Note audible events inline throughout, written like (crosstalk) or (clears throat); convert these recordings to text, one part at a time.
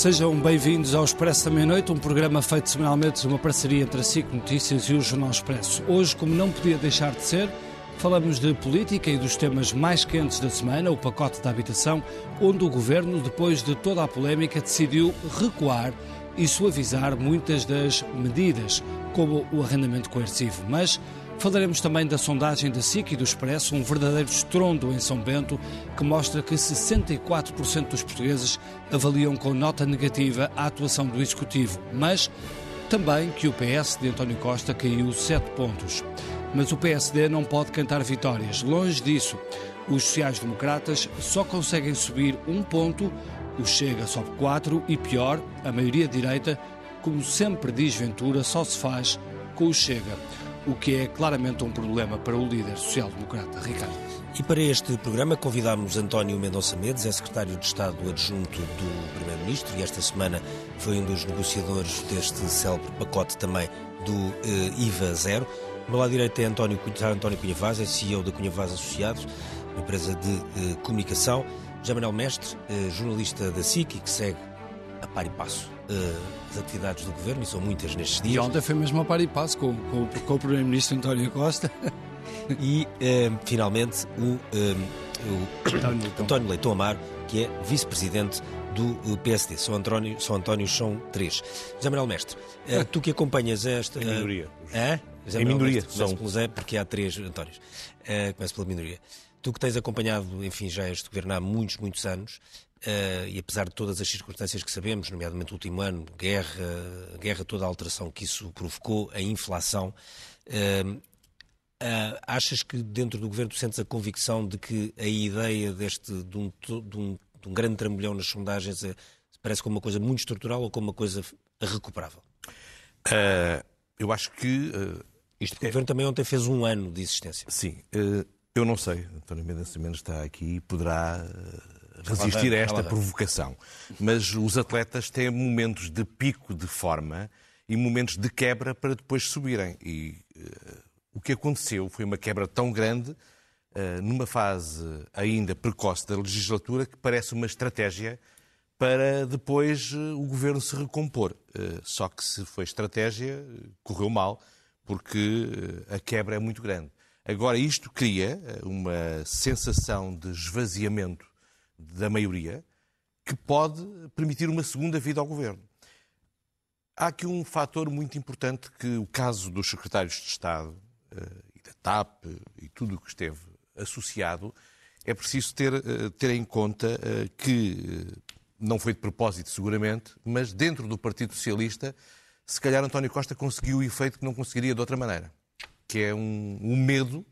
Sejam bem-vindos ao Expresso da Meia-Noite, um programa feito semanalmente de uma parceria entre a SIC Notícias e o Jornal Expresso. Hoje, como não podia deixar de ser, falamos de política e dos temas mais quentes da semana, o pacote da habitação, onde o Governo, depois de toda a polémica, decidiu recuar e suavizar muitas das medidas, como o arrendamento coercivo. Mas Falaremos também da sondagem da SIC e do Expresso, um verdadeiro estrondo em São Bento, que mostra que 64% dos portugueses avaliam com nota negativa a atuação do Executivo, mas também que o PS de António Costa caiu 7 pontos. Mas o PSD não pode cantar vitórias. Longe disso. Os sociais-democratas só conseguem subir um ponto, o Chega sobe 4 e, pior, a maioria direita, como sempre diz Ventura, só se faz com o Chega o que é claramente um problema para o líder social-democrata. Ricardo. E para este programa convidámos António Mendonça Mendes, é secretário de Estado adjunto do Primeiro-Ministro e esta semana foi um dos negociadores deste célebre pacote também do uh, IVA zero. Do lado direito é António, António Cunha Vaz, é CEO da Cunha Vaz Associados, uma empresa de uh, comunicação. José Manuel Mestre, uh, jornalista da SIC e que segue a par e passo as atividades do governo, e são muitas nestes dias. E ontem foi mesmo a par e passo com, com, com o Primeiro-Ministro António Costa. (laughs) E, um, finalmente, o, um, o António, Leitão. António Leitão Amar, que é vice-presidente do PSD. São António, são Antónios são três. José Manuel Mestre, uh, (laughs) tu que acompanhas esta... Em minoria. É? José em minoria. Mestre, são. pelo Zé, porque há três Antónios. Uh, começo pela minoria. Tu que tens acompanhado, enfim, já este governo há muitos, muitos anos, Uh, e apesar de todas as circunstâncias que sabemos, nomeadamente o último ano, guerra, guerra toda a alteração que isso provocou, a inflação, uh, uh, achas que dentro do governo tu sentes a convicção de que a ideia deste, de um, de um, de um grande trambolhão nas sondagens parece como uma coisa muito estrutural ou como uma coisa recuperável? eu acho que... Porque é... o governo também ontem fez um ano de existência. Sim, eu não sei. António Mendes está aqui e poderá resistir a esta provocação. Mas os atletas têm momentos de pico de forma e momentos de quebra para depois subirem. E uh, o que aconteceu foi uma quebra tão grande, uh, numa fase ainda precoce da legislatura, que parece uma estratégia para depois uh, o governo se recompor. só que se foi estratégia, correu mal, porque a quebra é muito grande. Agora, isto cria uma sensação de esvaziamento da maioria que pode permitir uma segunda vida ao governo. Há aqui um fator muito importante que o caso dos secretários de Estado uh, e da TAP e tudo o que esteve associado é preciso ter, uh, ter em conta uh, que não foi de propósito, seguramente, mas dentro do Partido Socialista, se calhar António Costa conseguiu o efeito que não conseguiria de outra maneira, que é um, um medo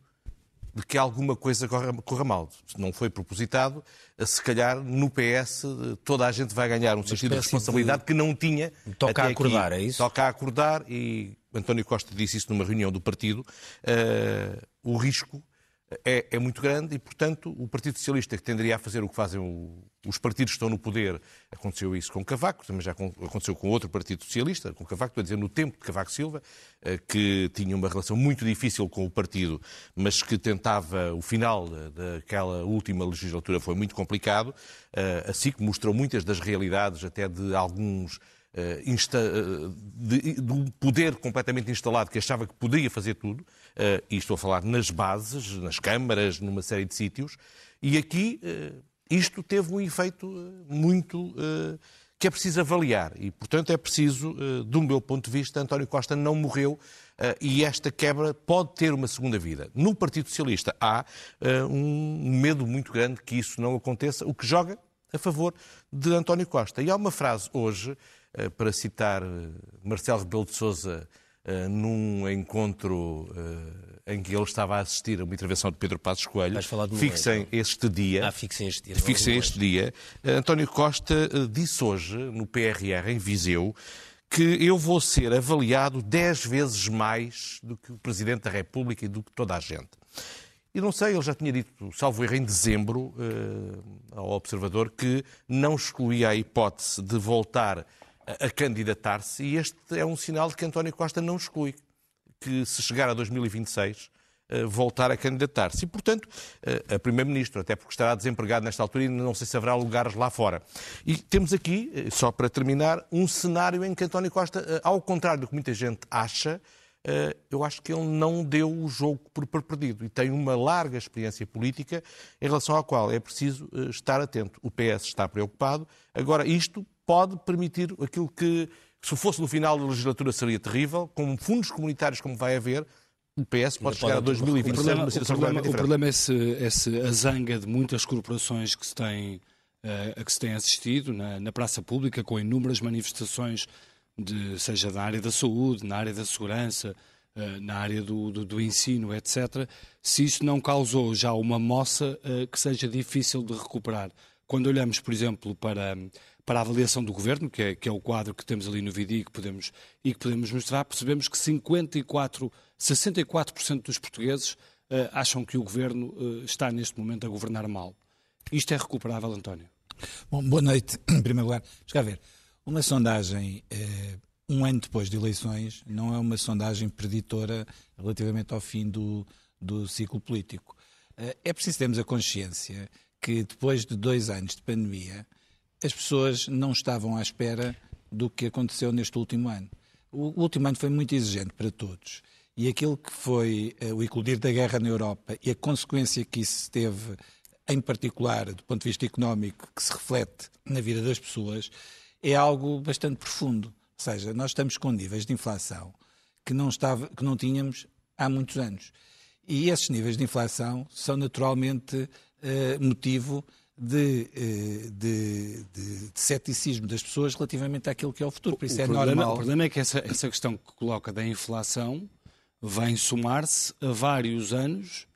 de que alguma coisa corra, corra, mal. Se não foi propositado, se calhar no PS toda a gente vai ganhar um sentido de responsabilidade de... que não tinha. Toca a acordar, aqui. é isso? Toca a acordar e António Costa disse isso numa reunião do partido. Uh, o risco é, é, muito grande e, portanto, o Partido Socialista, que tenderia a fazer o que fazem o, os partidos que estão no poder, aconteceu isso com Cavaco, também já aconteceu com outro Partido Socialista, com Cavaco, estou a dizer, no tempo de Cavaco Silva, eh, que tinha uma relação muito difícil com o partido, mas que tentava, o final daquela última legislatura foi muito complicado, eh, assim que mostrou muitas das realidades, até de alguns eh, de, um poder completamente instalado que achava que poderia fazer tudo, e estou a falar nas bases, nas câmaras, numa série de sítios, e aqui uh, isto teve um efeito muito uh, que é preciso avaliar, e portanto é preciso, do meu ponto de vista, António Costa não morreu e esta quebra pode ter uma segunda vida. No Partido Socialista há um medo muito grande que isso não aconteça, o que joga a favor de António Costa. E há uma frase hoje eh, para citar eh, Marcelo Rebelo de Sousa eh, num encontro em que ele estava a assistir a uma intervenção de Pedro Passos Coelho. Fixem este dia. Ah, fixem este dia. Fixem este dia. António Costa disse hoje, no PRR, em Viseu, que eu vou ser avaliado 10 vezes mais do que o Presidente da República e do que toda a gente. E não sei, ele já tinha dito, salvo erro, em dezembro, eh, ao Observador, que não excluía a hipótese de voltar a, candidatar-se, e este é um sinal de que António Costa não exclui, que se chegar a 2026 eh, voltar a candidatar-se. E, portanto, eh, a Primeiro-Ministro, até porque estará desempregado nesta altura e não sei se haverá lugares lá fora. E temos aqui, eh, só para terminar, um cenário em que António Costa, ao contrário do que muita gente acha, eu acho que ele não deu o jogo por perdido e tem uma larga experiência política em relação à qual é preciso estar atento. O PS está preocupado. Agora, isto pode permitir aquilo que, se fosse no final da legislatura, seria terrível, com fundos comunitários como vai haver, o PS pode chegar a 2027 numa situação o problema, o problema é se, é se a zanga de muitas corporações que se têm, uh, a que se tem assistido na, na praça pública, com inúmeras manifestações, de, seja na área da saúde, na área da segurança, uh, na área do, do, do, ensino, etc., se isso não causou já uma moça uh, que seja difícil de recuperar. Quando olhamos, por exemplo, para, para a avaliação do governo, que é, que é o quadro que temos ali no vídeo e que podemos, e que podemos mostrar, percebemos que 54, 64% dos portugueses uh, acham que o governo uh, está neste momento a governar mal. Isto é recuperável, António? Bom, boa noite, (clears throat) em primeiro lugar. Vamos ver. Uma sondagem uh, um ano depois de eleições não é uma sondagem preditora relativamente ao fim do, do ciclo político. É preciso termos a consciência que depois de dois anos de pandemia, as pessoas não estavam à espera do que aconteceu neste último ano. O último ano foi muito exigente para todos. E aquilo que foi uh, o eclodir da guerra na Europa e a consequência que isso teve, em particular do ponto de vista económico, que se reflete na vida das pessoas, é algo bastante profundo. Ou seja, nós estamos com níveis de inflação que não, estava, que não tínhamos há muitos anos. E esses níveis de inflação são naturalmente uh, motivo de, eh, de, de, de, ceticismo das pessoas relativamente àquilo que é o futuro. Por isso o é problema, normal. O problema é que essa, essa questão que coloca da inflação vem somar-se a vários anos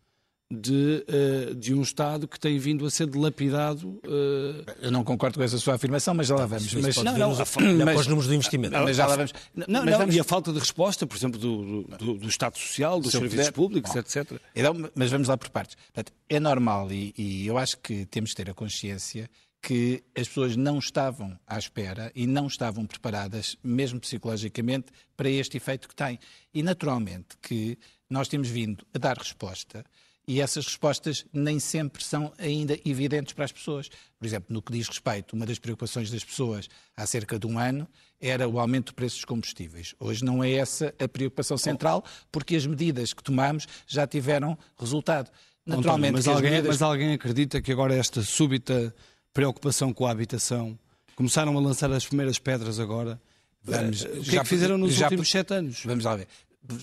de, uh, de um Estado que tem vindo a ser dilapidado. Uh... Eu não concordo com essa sua afirmação, mas já lá vamos. Mas, não, não, mas, os números do investimento. Mas já lá vamos. Não, não, vamos... E a falta de resposta, por exemplo, do, do, do Estado Social, dos serviços puder... públicos, Bom, etc. Então, mas vamos lá por partes. Portanto, é normal e, e eu acho que temos de ter a consciência que as pessoas não estavam à espera e não estavam preparadas, mesmo psicologicamente, para este efeito que tem. E, naturalmente, que nós temos vindo a dar resposta e essas respostas nem sempre são ainda evidentes para as pessoas. Por exemplo, no que diz respeito, uma das preocupações das pessoas há cerca de um ano era o aumento do preço dos combustíveis. Hoje não é essa a preocupação central, porque as medidas que tomamos já tiveram resultado. Naturalmente, mas, alguém, medidas... mas alguém acredita que agora esta súbita preocupação com a habitação começaram a lançar as primeiras pedras agora? Vamos, o que já, é que fizeram nos já, últimos sete anos? Vamos lá ver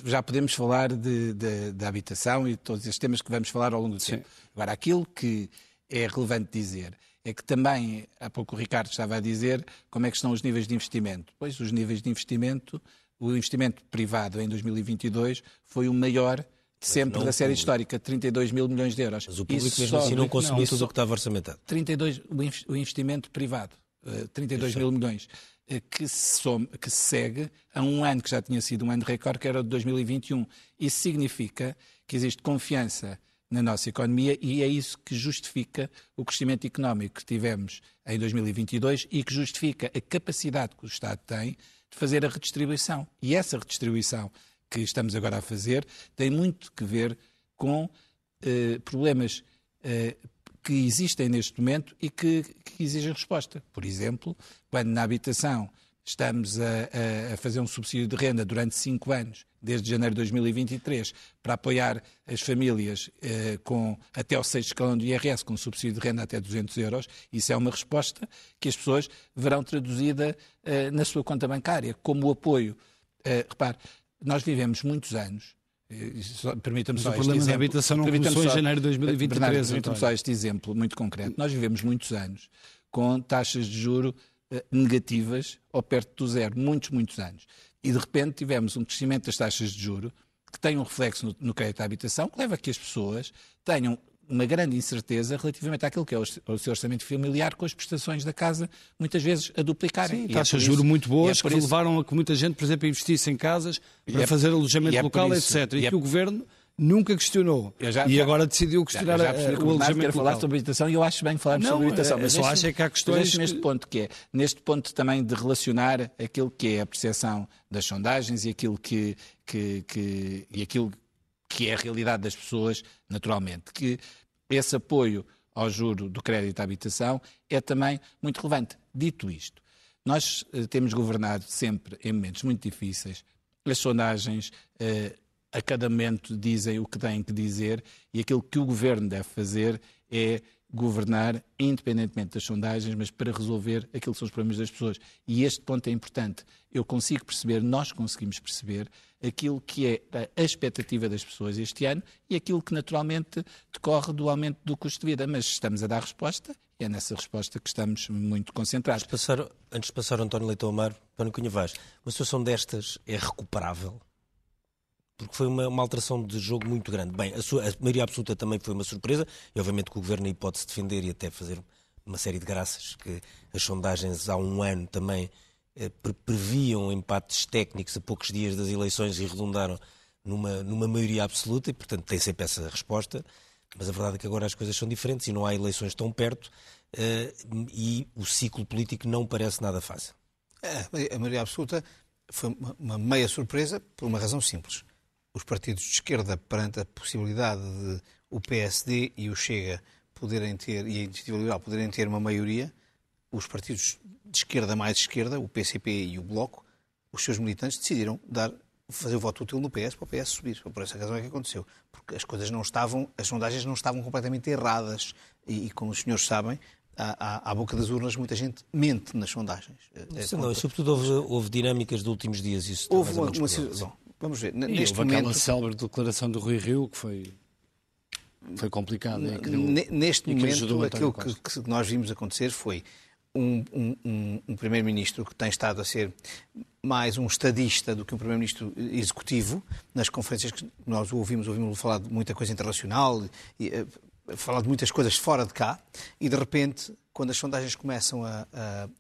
já podemos falar de, de, de, habitação e de todos estes temas que vamos falar ao longo do Sim. tempo. Agora, aquilo que é relevante dizer é que também, há pouco o Ricardo estava a dizer, como é que estão os níveis de investimento. Pois, os níveis de investimento, o investimento privado em 2022 foi o maior de sempre da série histórica, 32 mil milhões de euros. Mas o público Isso mesmo assim não consumiu tudo o que estava orçamentado. 32, o investimento privado, 32 eh, mil milhões. Que se, some, que se segue a um ano que já tinha sido um ano de recorde, que era o de 2021. Isso significa que existe confiança na nossa economia e é isso que justifica o crescimento económico que tivemos em 2022 e que justifica a capacidade que o Estado tem de fazer a redistribuição. E essa redistribuição que estamos agora a fazer tem muito que ver com eh, problemas eh, que existem neste momento e que, que exigem resposta. Por exemplo, quando na habitação estamos a, a, fazer um subsídio de renda durante cinco anos, desde janeiro de 2023, para apoiar as famílias eh, com até o sexto escalão do IRS, com subsídio de renda até 200 euros, isso é uma resposta que as pessoas verão traduzida eh, na sua conta bancária, como apoio. Eh, repare, nós vivemos muitos anos Permita-me só o problema da habitação não começou em janeiro de 2023. Permita-me só este exemplo muito concreto. Nós vivemos muitos anos com taxas de juro eh, negativas ou perto do zero, muitos, muitos anos. E de repente tivemos um crescimento das taxas de juro que tem um reflexo no, no crédito à habitação que leva a que as pessoas tenham uma grande incerteza relativamente àquilo que é o seu orçamento familiar com as prestações da casa, muitas vezes a duplicarem. Sim, taxas de juros muito boas é que isso... levaram a que muita gente, por exemplo, investisse em casas para é, fazer alojamento é local, isso, etc. E, é... que o governo nunca questionou. Já, e agora decidiu questionar já, já o alojamento quer falar sobre habitação e eu acho bem falarmos sobre habitação. É, mas só acho é que há questões... Neste que... ponto que é, neste ponto também de relacionar aquilo que é a percepção das sondagens e aquilo que, que, que, e aquilo que é a realidade das pessoas, naturalmente, que esse apoio ao juro do crédito à habitação é também muito relevante. Dito isto, nós eh, temos governado sempre em momentos muito difíceis, as sondagens eh, a cada momento dizem o que têm que dizer e aquilo que o governo deve fazer é governar independentemente das sondagens, mas para resolver aquilo que são os problemas das pessoas. E este ponto é importante. Eu consigo perceber, nós conseguimos perceber aquilo que é a expectativa das pessoas este ano e aquilo que naturalmente decorre do aumento do custo de vida. Mas estamos a dar resposta e é nessa resposta que estamos muito concentrados. Antes de passar, antes de passar António Leitão Amaro, António Cunha Vaz, uma situação destas é recuperável? porque foi uma, uma, alteração de jogo muito grande. Bem, a, sua, a, maioria absoluta também foi uma surpresa, e obviamente que o Governo aí pode se defender e até fazer uma série de graças, que as sondagens há um ano também previam empates técnicos a poucos dias das eleições e redundaram numa, numa maioria absoluta, e portanto tem sempre essa resposta. Mas a verdade é que agora as coisas são diferentes e não há eleições tão perto, eh, e o ciclo político não parece nada fácil. É, a maioria absoluta foi uma, uma meia surpresa por uma razão simples os partidos de esquerda perante a possibilidade de o PSD e o Chega poderem ter, e a Iniciativa Liberal poderem ter uma maioria, os partidos de esquerda mais esquerda, o PCP e o Bloco, os seus militantes decidiram dar, fazer o voto útil no PS para o PS subir. Por essa razão é que aconteceu. Porque as coisas não estavam, as sondagens não estavam completamente erradas. E, e como os senhores sabem, à, à, boca das urnas muita gente mente nas sondagens. É, não, sobretudo houve, houve, dinâmicas de últimos dias. Isso houve uma, uma, bom, Vamos ver. Neste houve momento... aquela célebre declaração do Rui Rio que foi, foi complicada. Neste momento, aquilo que, que, nós vimos acontecer foi um, um, um Primeiro-Ministro que tem estado a ser mais um estadista do que um Primeiro-Ministro executivo. Nas conferências que nós ouvimos, ouvimos falar de muita coisa internacional, e, uh, falar de muitas coisas fora de cá, e de repente, quando as sondagens começam a,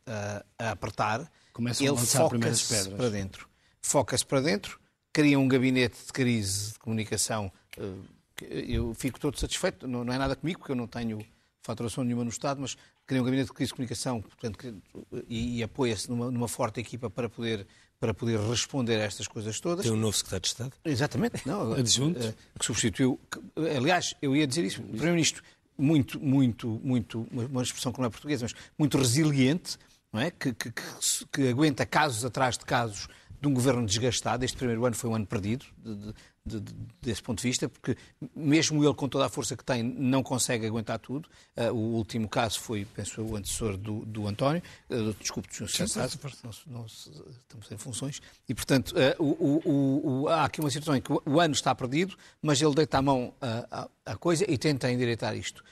a, a apertar, Começam ele foca-se para dentro. Foca-se para dentro cria um gabinete de crise de comunicação. Eh, eu fico todo satisfeito, não é nada comigo, porque eu não tenho faturação nenhuma no Estado, mas cria um gabinete de crise de comunicação portanto, e, e apoia-se numa, numa, forte equipa para poder, para poder responder a estas coisas todas. Tem um novo secretário de Estado? Exatamente. Não, (laughs) Adjunto? Eh, que substituiu. Que, aliás, eu ia dizer isso. O Primeiro-Ministro, muito, muito, muito, uma expressão que não é portuguesa, mas muito resiliente, não é? que, que, que aguenta casos atrás de casos de um governo desgastado. Este primeiro ano foi um ano perdido, de, de, de, desse ponto de vista, porque mesmo ele, com toda a força que tem, não consegue aguentar tudo. Uh, o último caso foi, penso o antecessor do, do António. Uh, desculpe, Sr. Secretário, não, não, estamos em funções. E, portanto, uh, o, o, há aqui uma situação em que o, ano está perdido, mas ele deita a mão à coisa e tenta endireitar isto.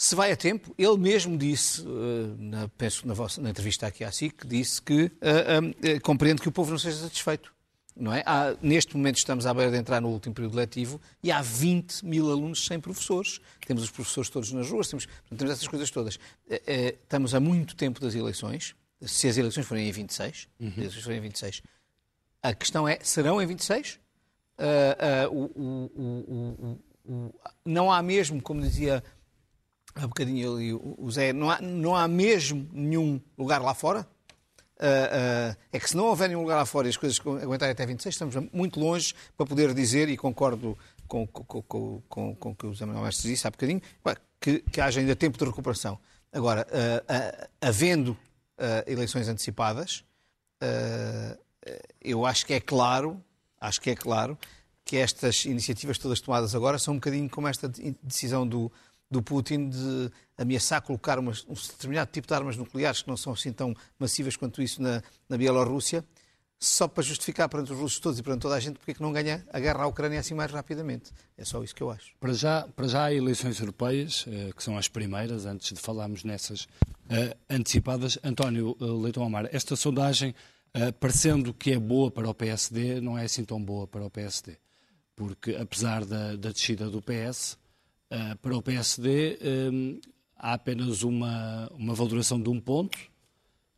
Se vai a tempo, ele mesmo disse, eh, na, penso na, vossa, na entrevista aqui à SIC, disse que uh, uh, compreende que o povo não seja satisfeito. Não é? Há, neste momento estamos à beira de entrar no último período letivo e há 20 mil alunos sem professores. Temos os professores todos nas ruas, temos, temos essas coisas todas. Uh, estamos há muito tempo das eleições. Se as eleições forem em 26, uhum. as eleições forem em 26, a questão é, serão em 26? O, o, o, não há mesmo, como dizia há bocadinho ali o Zé, não há, não há mesmo nenhum lugar lá fora? Uh, uh, é que se não houver nenhum lugar lá fora e as coisas aguentarem até 26, estamos muito longe para poder dizer, e concordo com, com, com, com, com o que o Zé Manuel Mestre disse há bocadinho, que, que haja ainda tempo de recuperação. Agora, uh, havendo eleições antecipadas, eu acho que é claro, acho que é claro que estas iniciativas todas tomadas agora são um bocadinho como esta decisão do, do Putin de ameaçar colocar umas, um determinado tipo de armas nucleares que não são assim tão massivas quanto isso na, na Bielorrússia, só para justificar perante os russos todos e perante toda a gente porque é que não ganha a guerra à Ucrânia assim mais rapidamente. É só isso que eu acho. Para já, para já há eleições europeias, eh, que são as primeiras, antes de falarmos nessas uh, antecipadas. António uh, Leitão Amar, esta sondagem, parecendo que é boa para o PSD, não é assim tão boa para o PSD. Porque, apesar da, da descida do PS, Uh, para o PSD um, há apenas uma, uma valoração de um ponto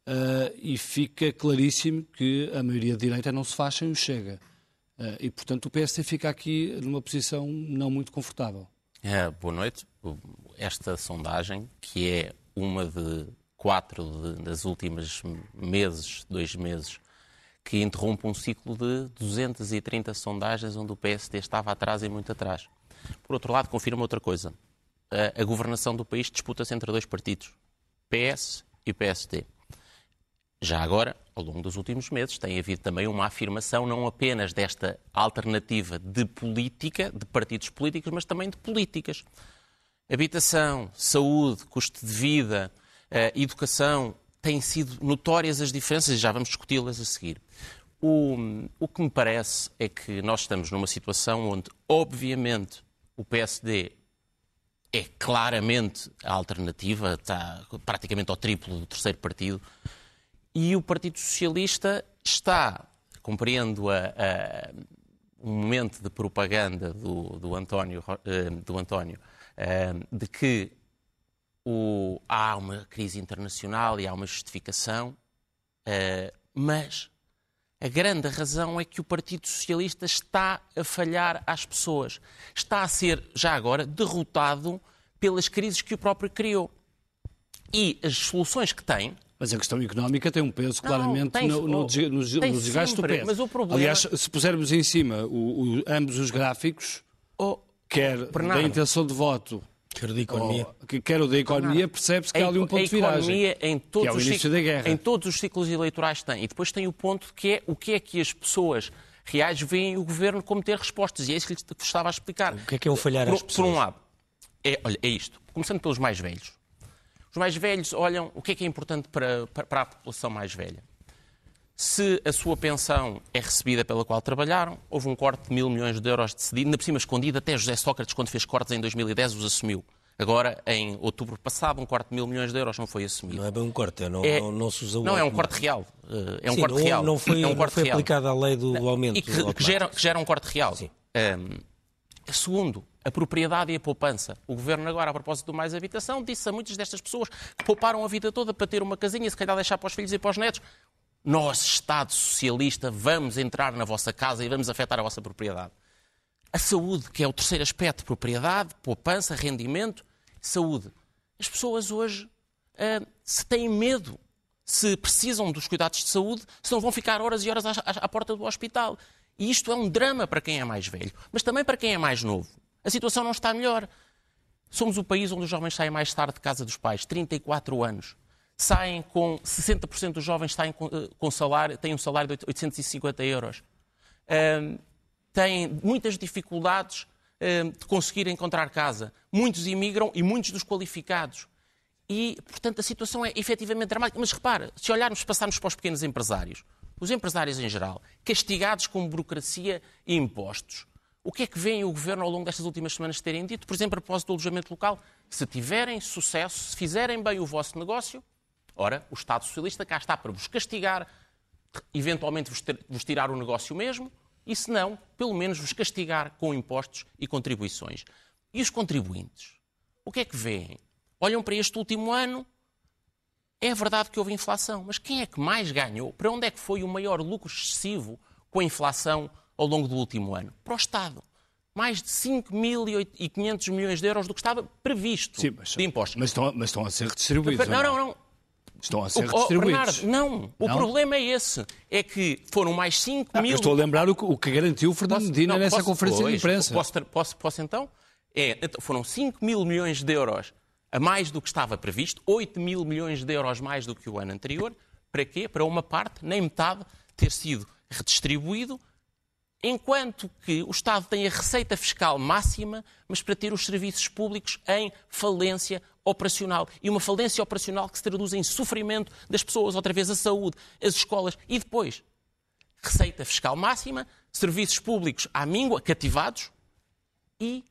uh, e fica claríssimo que a maioria de direita não se faz sem o Chega. Uh, e, portanto, o PSD fica aqui numa posição não muito confortável. É, boa noite. Esta sondagem, que é uma de quatro de, das últimas meses, dois meses, que interrompe um ciclo de 230 sondagens onde o PSD estava atrás e muito atrás. Por outro lado, confirma outra coisa. A, a governação do país disputa-se entre dois partidos, PS e PSD. Já agora, ao longo dos últimos meses, tem havido também uma afirmação não apenas desta alternativa de política, de partidos políticos, mas também de políticas. Habitação, saúde, custo de vida, uh, educação, têm sido notórias as diferenças e já vamos discuti-las a seguir. O, o que me parece é que nós estamos numa situação onde, obviamente, o PSD é claramente a alternativa, está praticamente ao triplo do terceiro partido, e o Partido Socialista está, compreendo a, a, um momento de propaganda do, do António, eh, do António eh, de que o, há uma crise internacional e há uma justificação, uh, mas a grande razão é que o Partido Socialista está a falhar às pessoas. Está a ser, já agora, derrotado pelas crises que o próprio criou. E as soluções que tem. Mas a questão económica tem um peso claramente tem, no, no, no, no desgaste do PS. Mas o problema... Aliás, se pusermos em cima o, o, ambos os gráficos, oh, quer Bernardo, da intenção de voto Quer da economia. Oh, quer o da economia, percebe-se que há ali um ponto de viragem. A economia em todos, é os ciclos, em todos os ciclos eleitorais tem. E depois tem o ponto que é o que é que as pessoas reais veem o governo como ter respostas. E é isso que lhe estava a explicar. O que é que é o falhar por, às pessoas? Por um lado, é, olha, é isto. Começando pelos mais velhos. Os mais velhos olham o que é que é importante para, para, para a população mais velha. Se a sua pensão é recebida pela qual trabalharam, houve um corte de mil milhões de euros decidido, ainda por cima escondido, até José Sócrates, quando fez cortes em 2010, os assumiu. Agora, em outubro passado, um corte de mil milhões de euros não foi assumido. Não é bem um corte, não, é, não, não se usa o Não, é um corte real. Eh, é um Sim, corte não, real. Não foi, é um foi aplicada a lei do, aumento. E que, que, gera, que gera um corte real. Sim. Um, segundo, a propriedade e a poupança. O Governo agora, a propósito do Mais Habitação, disse a muitas destas pessoas que pouparam a vida toda para ter uma casinha e se calhar deixar para os filhos e para os netos. Nós, Estado Socialista, vamos entrar na vossa casa e vamos afetar a vossa propriedade. A saúde, que é o terceiro aspecto, propriedade, poupança, rendimento, saúde. As pessoas hoje, uh, se têm medo, se precisam dos cuidados de saúde, se não vão ficar horas e horas à, à, porta do hospital. E isto é um drama para quem é mais velho, mas também para quem é mais novo. A situação não está melhor. Somos o país onde os jovens saem mais tarde de casa dos pais, 34 anos saem com 60% dos jovens saem com, eh, com, salário, têm um salário de 850 euros. Um, têm muitas dificuldades um, de conseguir encontrar casa. Muitos imigram e muitos dos qualificados. E, portanto, a situação é efetivamente dramática. Mas repara, se olharmos, passarmos para os pequenos empresários, os empresários em geral, castigados com burocracia e impostos, o que é que vem o Governo ao longo destas últimas semanas terem dito? Por exemplo, a propósito do alojamento local, se tiverem sucesso, se fizerem bem o vosso negócio, Ora, o Estado Socialista cá está para vos castigar, eventualmente vos, tirar o negócio mesmo, e se não, pelo menos vos castigar com impostos e contribuições. E os contribuintes? O que é que veem? Olham para este último ano, é verdade que houve inflação, mas quem é que mais ganhou? Para onde é que foi o maior lucro excessivo com a inflação ao longo do último ano? Para o Estado. Mais de 5.500 milhões de euros do que estava previsto Sim, mas, de impostos. Mas estão, mas estão a ser distribuídos. Não, não, não. Estão a ser o, redistribuídos. Bernardo, não, o não? problema é esse. É que foram mais 5 ah, mil. Eu estou a lembrar o que, o que garantiu o Fernando Medina nessa posso, conferência pois, de imprensa. Posso, posso, posso então? É, então, foram 5 mil milhões de euros a mais do que estava previsto, 8 mil milhões de euros mais do que o ano anterior. Para quê? Para uma parte, nem metade, ter sido redistribuído enquanto que o Estado tem a receita fiscal máxima, mas para ter os serviços públicos em falência operacional. E uma falência operacional que se traduz em sofrimento das pessoas, outra vez a saúde, as escolas e depois receita fiscal máxima, serviços públicos à míngua, cativados e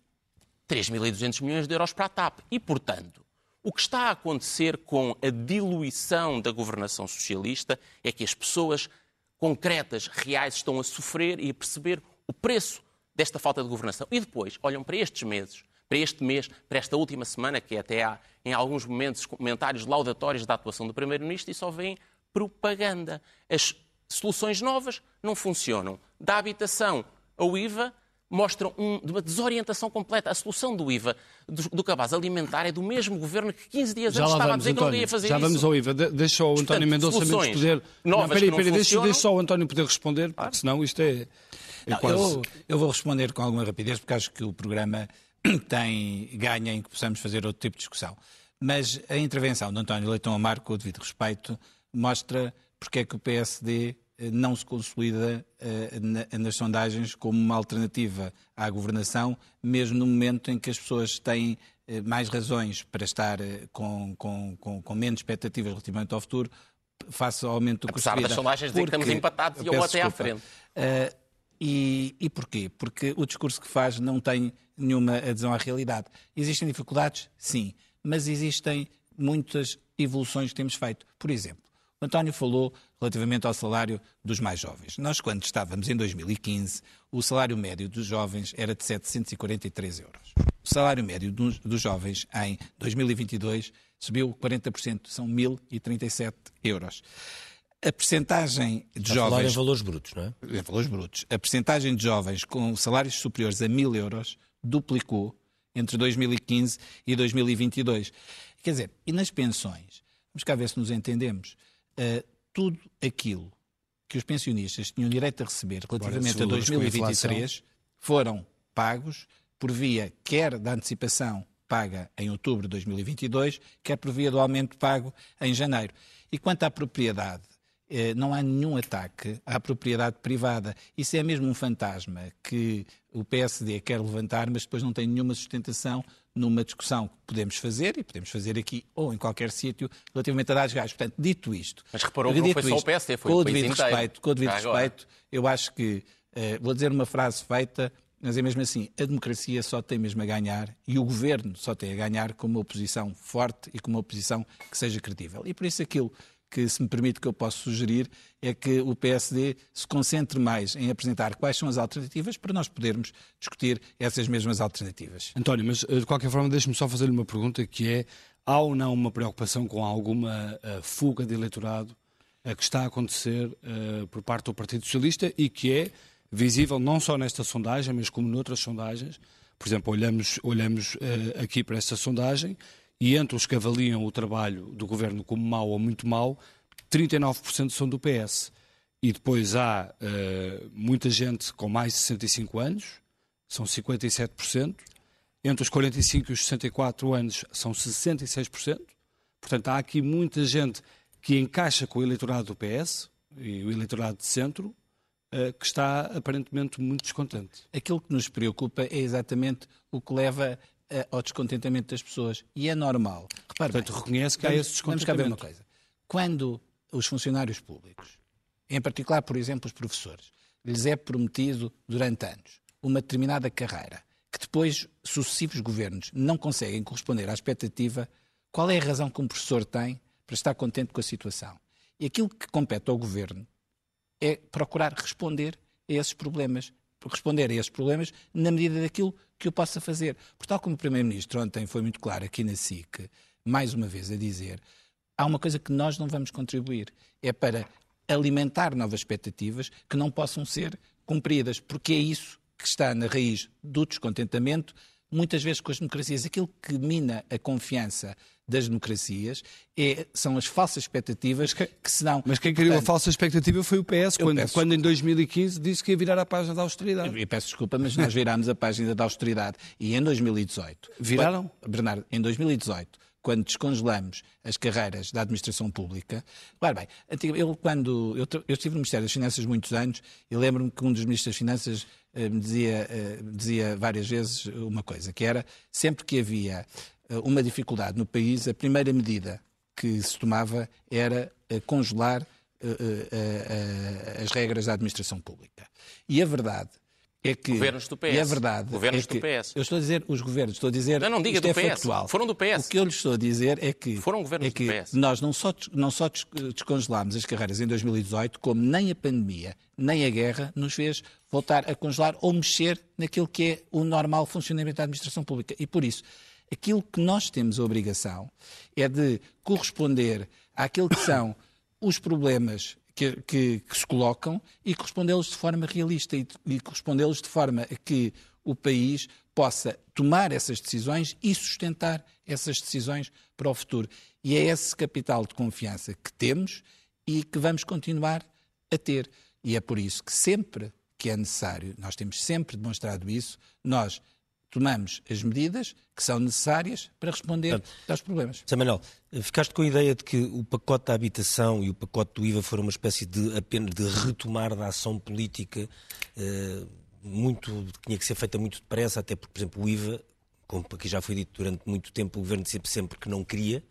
3.200 milhões de euros para a TAP. E, portanto, o que está a acontecer com a diluição da governação socialista é que as pessoas concretas, reais, estão a sofrer e a perceber o preço desta falta de governação. E depois olham para estes meses, para este mês, para esta última semana, que até há em alguns momentos comentários laudatórios da atuação do Primeiro-Ministro, e só vem propaganda. As soluções novas não funcionam. Da habitação ao IVA, mostram um, uma desorientação completa. A solução do IVA, do, do cabaz alimentar, é do mesmo governo que 15 dias já antes estava vamos, a dizer António, que não ia fazer já isso. Já vamos ao IVA. De, deixa só o António Mendonça menos poder... Não, peraí, peraí, deixa, deixa só o António poder responder, porque senão isto é... é não, quase... eu, eu vou responder com alguma rapidez, porque acho que o programa (clears throat) tem ganha em que possamos fazer outro tipo de discussão. Mas a intervenção de António Leitão Amar, com o devido respeito, mostra porque é que o PSD eh, não se consolida uh, nas sondagens como uma alternativa à governação, mesmo no momento em que as pessoas têm uh, mais razões para estar uh, com, com, com, com, menos expectativas relativamente ao futuro, face ao aumento do custo Apesar das sondagens dizer que estamos empatados e ou até à frente. E, e porquê? Porque o discurso que faz não tem nenhuma adesão à realidade. Existem dificuldades? Sim. Mas existem muitas evoluções que temos feito. Por exemplo, o António falou relativamente ao salário dos mais jovens. Nós, quando estávamos em 2015, o salário médio dos jovens era de 743 euros. O salário médio dos, jovens em 2022 subiu 40%, são 1.037 euros. A percentagem de Está jovens. A falar em valores brutos, não é? Em valores brutos. A percentagem de jovens com salários superiores a 1.000 euros duplicou entre 2015 e 2022. Quer dizer, e nas pensões? Vamos cá ver se nos entendemos. Uh, tudo aquilo que os pensionistas tinham direito a receber relativamente a 2023 foram pagos por via quer da antecipação paga em outubro de 2022, quer por via do aumento pago em janeiro. E quanto à propriedade, não há nenhum ataque à propriedade privada. Isso é mesmo um fantasma que o PSD quer levantar, mas depois não tem nenhuma sustentação numa discussão que podemos fazer, e podemos fazer aqui ou em qualquer sítio, relativamente a dados gás. Portanto, dito isto... Mas reparou que não foi só o PSD, foi o país inteiro. respeito, Com o devido respeito, eu acho que... Uh, vou dizer uma frase feita, mas é mesmo assim, a democracia só tem mesmo a ganhar e o governo só tem a ganhar com uma oposição forte e com uma oposição que seja credível. E por isso aquilo que, se me permite, que eu posso sugerir é que o PSD se concentre mais em apresentar quais são as alternativas para nós podermos discutir essas mesmas alternativas. António, mas de qualquer forma, deixe-me só fazer-lhe uma pergunta que é: há ou não uma preocupação com alguma uh, fuga de eleitorado uh, que está a acontecer por parte do Partido Socialista e que é visível não só nesta sondagem, mas como noutras sondagens? Por exemplo, olhamos, olhamos aqui para esta sondagem e entre os que avaliam o trabalho do governo como mau ou muito mau, 39% são do PS. E depois há uh, muita gente com mais de 65 anos, são 57%. Entre os 45 e os 64 anos são 66%. Portanto, há aqui muita gente que encaixa com o eleitorado do PS e o eleitorado de centro, uh, que está aparentemente muito descontente. Aquilo que nos preocupa é exatamente o que leva ao descontentamento das pessoas. E é normal. Repare Portanto, bem, reconhece que há esse descontentamento. Vamos cá ver uma coisa. Quando os funcionários públicos, em particular, por exemplo, os professores, lhes é prometido durante anos uma determinada carreira, que depois sucessivos governos não conseguem corresponder à expectativa, qual é a razão que um professor tem para estar contente com a situação? E aquilo que compete ao governo é procurar responder a esses problemas, responder a esses problemas na medida daquilo que eu possa fazer. Por tal como o Primeiro-Ministro ontem foi muito claro aqui na SIC, mais uma vez a dizer, há uma coisa que nós não vamos contribuir, é para alimentar novas expectativas que não possam ser cumpridas, porque é isso que está na raiz do descontentamento, muitas vezes com as democracias. Aquilo que mina a confiança das democracias é, são as falsas expectativas que, se dão. Mas quem criou Portanto, a falsa expectativa foi o PS, quando, peço... quando, em 2015 disse que ia virar a página da austeridade. Eu, eu peço desculpa, mas nós virámos a página da austeridade. E em 2018... Viraram? Quando, Bernardo, em 2018 quando descongelamos as carreiras da administração pública. Claro, bem, eu, quando, eu, eu estive no Ministério das Finanças muitos anos e lembro-me que um dos ministros das Finanças eh, me dizia, eh, dizia várias vezes uma coisa, que era sempre que havia eh, uma dificuldade no país, a primeira medida que se tomava era eh, congelar eh, as regras da administração pública. E a verdade é que. Governos do PS. E é verdade. Governos é que, do PS. Eu estou a dizer os governos, estou a dizer. Não, não diga do é PS. factual. Foram do PS. O que eu lhes estou a dizer é que. Foram governos é que do PS. Nós não só, não só descongelámos as carreiras em 2018, como nem a pandemia, nem a guerra nos fez voltar a congelar ou mexer naquilo que é o normal funcionamento da administração pública. E por isso, aquilo que nós temos a obrigação é de corresponder àquilo que são (coughs) os problemas que, que, que se colocam e correspondê-los de forma realista e, e correspondê-los de forma a que o país possa tomar essas decisões e sustentar essas decisões para o futuro. E é esse capital de confiança que temos e que vamos continuar a ter. E é por isso que sempre que é necessário, nós temos sempre demonstrado isso, nós tomamos as medidas que são necessárias para responder Portanto, aos problemas. Sr. Manuel, ficaste com a ideia de que o pacote da habitação e o pacote do IVA foram uma espécie de apenas de retomar da ação política eh, muito que tinha que ser feita muito depressa, até porque, por exemplo, o IVA, como aqui já foi dito durante muito tempo, o governo sempre sempre que não queria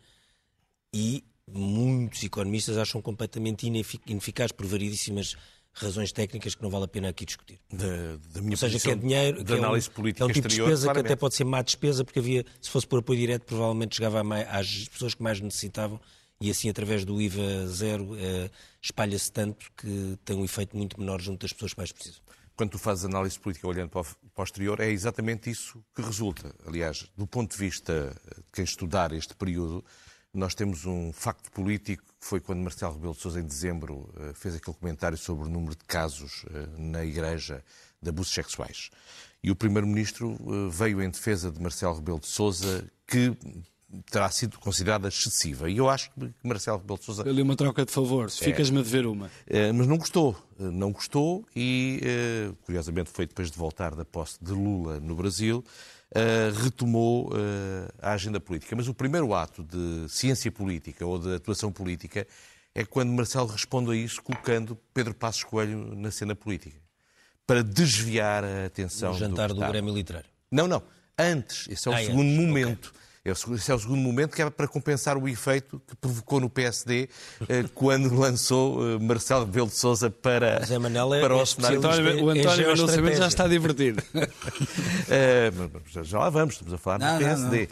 e muitos economistas acham completamente ineficaz por variedíssimas razões técnicas que não vale a pena aqui discutir. Da, da minha Ou seja, que é dinheiro, análise é um, política é um tipo exterior, de despesa claramente. que até pode ser má despesa, porque havia, se fosse por apoio direto, provavelmente chegava mais, às pessoas que mais necessitavam e assim, através do IVA zero, eh, espalha-se tanto que tem um efeito muito menor junto das pessoas que mais precisam. Quando tu fazes análise política olhando para o exterior, é exatamente isso que resulta. Aliás, do ponto de vista de quem estudar este período, nós temos um facto político que foi quando Marcelo Rebelo de Sousa, em dezembro, eh, fez aquele comentário sobre o número de casos eh, na Igreja de abusos sexuais. E o Primeiro-Ministro eh, veio em defesa de Marcelo Rebelo de Sousa, que terá sido considerada excessiva. E eu acho que Marcelo Rebelo de Sousa... Ali uma troca de favor, se ficas-me a dever uma. Mas não gostou. Não gostou e, curiosamente, foi depois de voltar da posse de Lula no Brasil, retomou uh, a agenda política. Mas o primeiro ato de ciência política ou de atuação política é quando Marcelo responde a isso colocando Pedro Passos Coelho na cena política. Para desviar a atenção. O jantar do, do Grêmio Literário. Não, não. Antes. Esse é o ah, segundo antes. momento. Okay. Esse é o segundo momento que é para compensar o efeito que provocou no PSD eh, (laughs) quando lançou eh, Marcelo Rebelo de Sousa para, Manel é, para é o cenário. António, o António Manuel Cimento já está divertido. (laughs) (laughs) Eh, já lá vamos, estamos a falar Não, do não, PSD.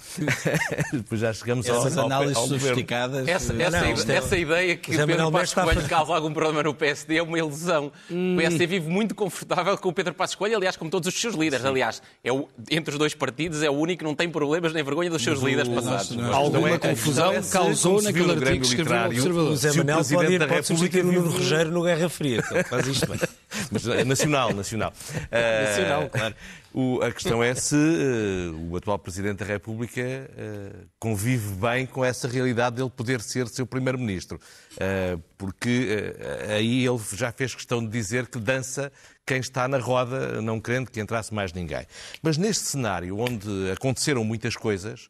Depois já chegamos ao, Essas ao, análises ao sofisticadas. Essa, essa, Não, ide- isto é- essa ideia que José o Pedro Passos Coelho fazer- causa algum problema no PSD é uma ilusão. O PSD vive muito confortável com o Pedro Passos Coelho, aliás, como todos os seus líderes. Aliás, é o, entre os dois partidos é o único que não tem problemas nem vergonha dos seus líderes passados. A Alguma é- confusão é causou naquele artigo que escreveu Literário, Observador. O Zé Se o pode, da pode substituir o República Nuno Rogério no Guerra Fria. Então, faz isto bem. (laughs) Mas é nacional, nacional. Ah, (laughs) Nacional, claro. o- a questão é se eh, o atual Presidente da República eh, convive bem com essa realidade dele poder ser seu Primeiro-Ministro. Ah, porque eh, aí ele já fez questão de dizer que dança quem está na roda, não querendo que entrasse mais ninguém. Mas neste cenário, onde aconteceram muitas coisas,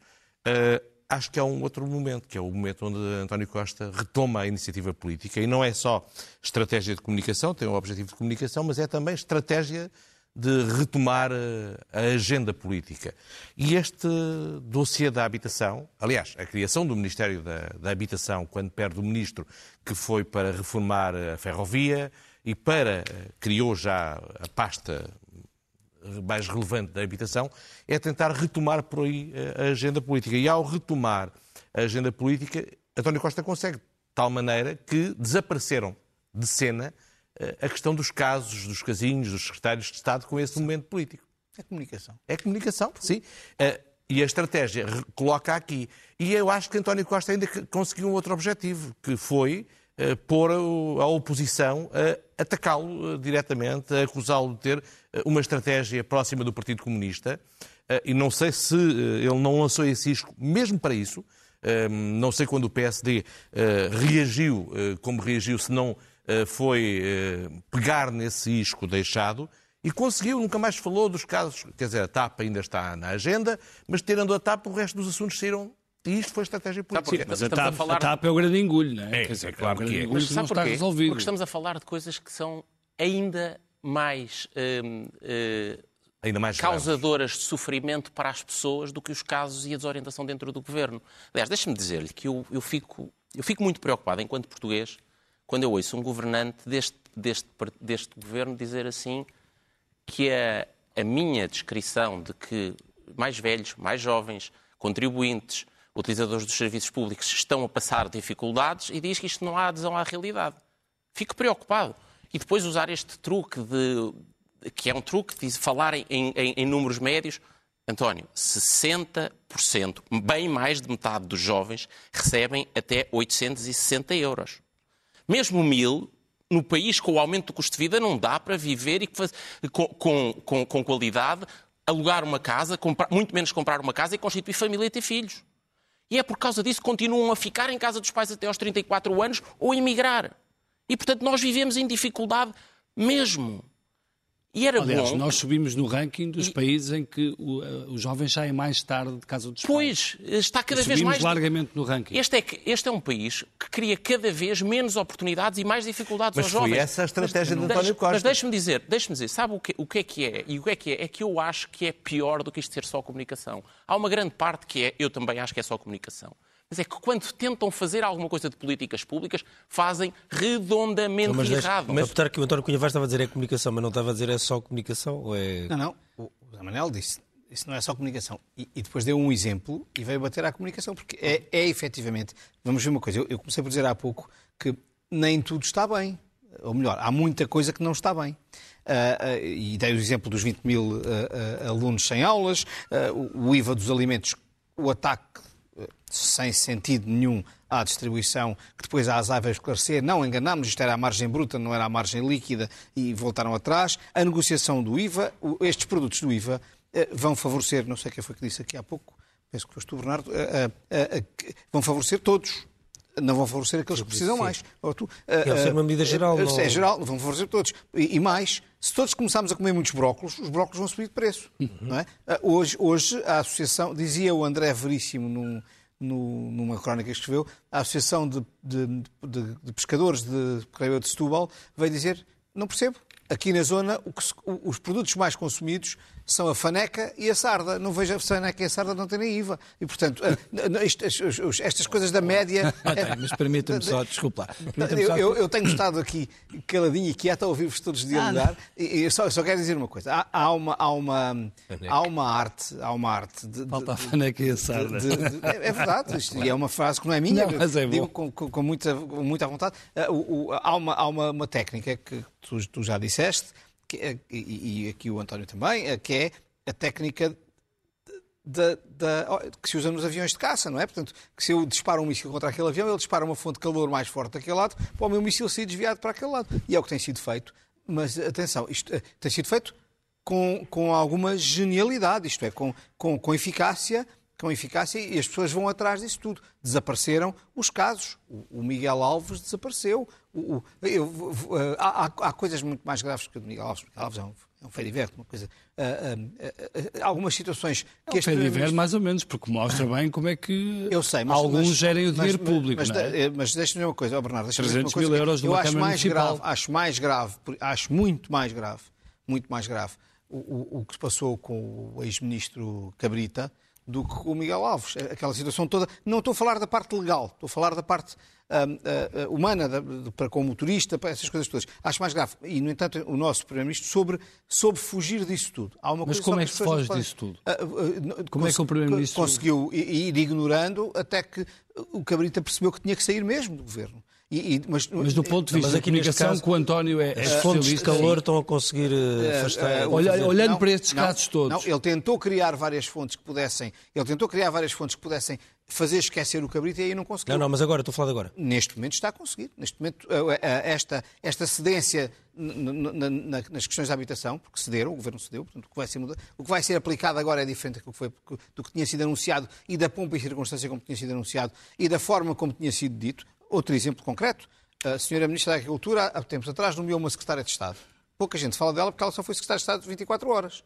acho que há um outro momento, que é o momento onde António Costa retoma a iniciativa política. E não é só estratégia de comunicação, tem um objetivo de comunicação, mas é também estratégia de retomar eh, a agenda política. E este dossiê da habitação, aliás, a criação do Ministério da, da Habitação, quando perde o ministro que foi para reformar a ferrovia e para, eh, criou já a pasta mais relevante da habitação, é tentar retomar por aí eh, a agenda política. E ao retomar a agenda política, António Costa consegue, de tal maneira que desapareceram de cena eh, a questão dos casos, dos casinhos, dos secretários de Estado com esse momento político. É comunicação. É comunicação, sim. Eh, E a estratégia coloca aqui. E eu acho que António Costa ainda conseguiu um outro objetivo, que foi pôr o- a oposição a atacá-lo eh, diretamente, a acusá-lo de ter eh, uma estratégia próxima do Partido Comunista. Eh, E não sei se eh, ele não lançou esse isco mesmo para isso. Eh, Não sei quando o PSD eh, reagiu eh, como reagiu, se não eh, foi eh, pegar nesse isco deixado. E conseguiu, nunca mais falou dos casos. Quer dizer, a TAP ainda está na agenda, mas tirando a TAP, o resto dos assuntos saíram. E isto foi estratégia política. Mas a Estamos a TAP, falar- a TAP é o grande engulho, não é? É, Quer dizer, é claro grande que é. engulho Mas sabe está porquê? resolvido. Porque estamos a falar de coisas que são ainda mais hum, eh, Ainda mais graves. causadoras de sofrimento para as pessoas do que os casos e a desorientação dentro do governo. Aliás, deixe-me dizer-lhe que eu, eu fico, eu fico muito preocupado, enquanto português, quando eu ouço um governante deste, deste, deste governo dizer assim: que a, a minha descrição de que mais velhos, mais jovens, contribuintes, utilizadores dos serviços públicos estão a passar dificuldades e diz que isto não há adesão à realidade. Fico preocupado. E depois usar este truque de que é um truque de falar em, em, em números médios. António, 60%, bem mais de metade dos jovens, recebem até 860 euros. Mesmo mil, no país com o aumento do custo de vida, não dá para viver e com, com, com, com qualidade, alugar uma casa, comprar, muito menos comprar uma casa e constituir família e ter filhos. E é por causa disso que continuam a ficar em casa dos pais até aos 34 anos ou emigrar. E, portanto, nós vivemos em dificuldade mesmo. E era Aliás, bom. nós subimos no ranking dos e... países em que o, uh, os jovens saem mais tarde de casa dos pois, pais. Pois, está cada vez mais. largamente no ranking. Este é, este é um país que cria cada vez menos oportunidades e mais dificuldades mas aos jovens. Mas foi essa a estratégia mas, de António Costa. Mas deixe-me dizer, deixe dizer, sabe o que, o que é que é? E o que é que é? É que eu acho que é pior do que isto ser só comunicação. Há uma grande parte que é, eu também acho que é só comunicação. Mas é que quando tentam fazer alguma coisa de políticas públicas, fazem redondamente mas errado. Mas reputar que o António Cunha Vaz estava a dizer é comunicação, mas não estava a dizer é só comunicação? Ou é... Não, não. O Zé Manuel disse isso não é só comunicação. E, e, depois deu um exemplo e veio bater à comunicação, porque é, é efetivamente. Vamos ver uma coisa, eu, eu, comecei por dizer há pouco que nem tudo está bem. Ou melhor, há muita coisa que não está bem. Uh, uh, e dei o exemplo dos 20 mil uh, alunos sem aulas, o IVA dos alimentos, o ataque sem sentido nenhum à distribuição, que depois a ASAI veio esclarecer, não enganámos, isto era a margem bruta, não era a margem líquida, e voltaram atrás. A negociação do IVA, estes produtos do IVA eh, vão favorecer, não sei quem foi que disse aqui há pouco, penso que foste tu, Bernardo, eh, eh, vão favorecer todos não vão favorecer aqueles que precisam mais. Tu, uh, uh, ser uma medida geral. Uh, É geral, vão favorecer todos. E, mais, se todos começarmos a comer muitos brócolos, os brócolos vão subir de preço. Uhum. Não é? hoje, hoje, a associação, dizia o André Veríssimo num, no, numa crónica que escreveu, a Associação de, de, de, de Pescadores de Correio de Setúbal veio dizer, não percebo, aqui na zona os produtos mais consumidos são a faneca e a sarda. Não vejo a faneca e a sarda não terem IVA. E, portanto, eh, estas coisas da média... (laughs) Ah, mas permita-me só, desculpa. Eu, eu, eu, tenho estado aqui caladinho e quieto a ouvir-vos todos dialogar. Ah, e eu só, só quero dizer uma coisa. Há, há, uma, há, uma, há uma arte... Há uma arte de, Falta a faneca e a sarda. De, de, é, é verdade. Isto, e é uma frase que não é minha. Não, mas é digo com, com, com, muita, com muita vontade. O, há uma, há uma, uma técnica que tu, tu já disseste, é, e, e, aqui o António também, é, que é a técnica da, da, que se usa nos aviões de caça, não é? Portanto, que se eu disparo um míssil contra aquele avião, ele dispara uma fonte de calor mais forte daquele lado, para o meu míssil ser desviado para aquele lado. E é o que tem sido feito. Mas, atenção, isto uh, tem sido feito com, com alguma genialidade, isto é, com, com, com eficácia, com eficácia e as pessoas vão atrás disso tudo. Desapareceram os casos. O, Miguel Alves desapareceu. O, o, eu, uh, há, há, coisas muito mais graves que o Miguel Alves. Miguel Alves é um, é um feio uma coisa. Uh, uh, algumas situações que é um feio mais ou menos, porque mostra (coughs) bem como é que eu sei, mas, alguns mas, gerem o dinheiro mas, público. Mas, é? mas deixa-me dizer uma coisa, oh Bernardo, deixa-me dizer uma coisa. Mil euros eu acho mais municipal. grave, acho mais grave, acho muito mais grave, muito mais grave o, o, o que se passou com o ex-ministro Cabrita do que o Miguel Alves. Aquela situação toda. Não estou a falar da parte legal, estou a falar da parte uh, uh, humana, da, de, para com o motorista, para essas coisas todas. Acho mais grave. E, no entanto, o nosso Primeiro-Ministro sobre, sobre fugir disso tudo. Há uma Mas como é que se foge disso tudo? Uh, como é que o Primeiro-Ministro... Conseguiu ir ignorando até que o Cabrita percebeu que tinha que sair mesmo do governo. E, e, mas, mas, do ponto de vista da comunicação, caso, que o António é As fontes de calor estão a conseguir uh, afastar. Uh, uh, olhando não, para estes não, casos todos. Não, ele tentou criar várias fontes que pudessem. Ele tentou criar várias fontes que pudessem fazer esquecer o cabrito e aí não conseguiu. Não, não, mas agora, estou a falar agora. Neste momento está a conseguir. Neste momento, esta, esta cedência nas questões da habitação, porque cederam, o Governo cedeu, portanto, o que, vai ser, o que vai ser aplicado agora é diferente do que, foi, do que tinha sido anunciado e da pompa e circunstância como tinha sido anunciado e da forma como tinha sido dito. Outro exemplo concreto, a senhora Ministra da Agricultura, há tempos atrás, nomeou uma secretária de Estado. Pouca gente fala dela porque ela só foi secretária de Estado 24 horas.